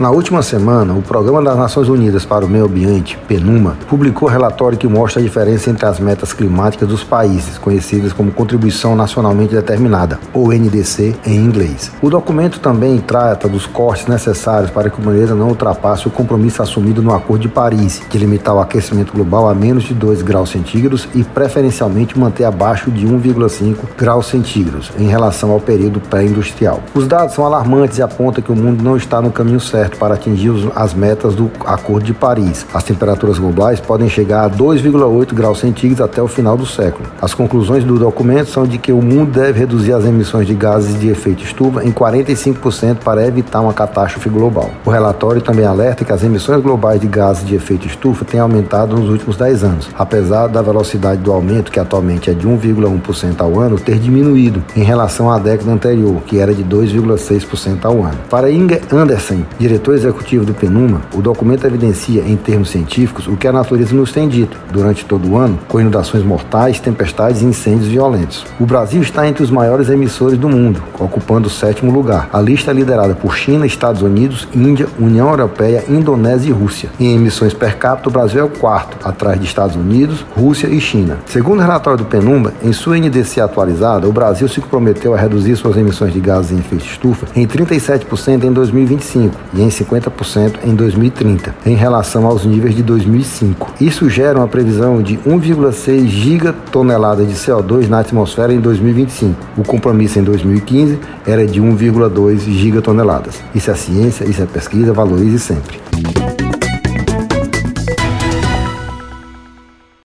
Na última semana, o Programa das Nações Unidas para o Meio Ambiente, PNUMA, publicou relatório que mostra a diferença entre as metas climáticas dos países, conhecidas como Contribuição Nacionalmente Determinada, ou NDC em inglês. O documento também trata dos cortes necessários para que o planeta não ultrapasse o compromisso assumido no Acordo de Paris, de limitar o aquecimento global a menos de 2 graus centígrados e preferencialmente manter abaixo de 1,5 graus centígrados em relação ao período pré-industrial. Os dados são alarmantes e apontam que o mundo não está no caminho certo certo para atingir as metas do Acordo de Paris. As temperaturas globais podem chegar a 2,8 graus centígrados até o final do século. As conclusões do documento são de que o mundo deve reduzir as emissões de gases de efeito estufa em 45% para evitar uma catástrofe global. O relatório também alerta que as emissões globais de gases de efeito estufa têm aumentado nos últimos 10 anos, apesar da velocidade do aumento, que atualmente é de 1,1% ao ano, ter diminuído em relação à década anterior, que era de 2,6% ao ano. Para Inge Andersen, diretor diretor executivo do PNUMA, o documento evidencia, em termos científicos, o que a natureza nos tem dito durante todo o ano, com inundações mortais, tempestades e incêndios violentos. O Brasil está entre os maiores emissores do mundo, ocupando o sétimo lugar. A lista é liderada por China, Estados Unidos, Índia, União Europeia, Indonésia e Rússia. Em emissões per capita, o Brasil é o quarto, atrás de Estados Unidos, Rússia e China. Segundo o relatório do PNUMA, em sua NDC atualizada, o Brasil se comprometeu a reduzir suas emissões de gases em efeito estufa em 37% em 2025 e em 50% em 2030, em relação aos níveis de 2005. Isso gera uma previsão de 1,6 gigatoneladas de CO2 na atmosfera em 2025. O compromisso em 2015 era de 1,2 gigatoneladas. Isso é ciência, isso é pesquisa, valorize sempre.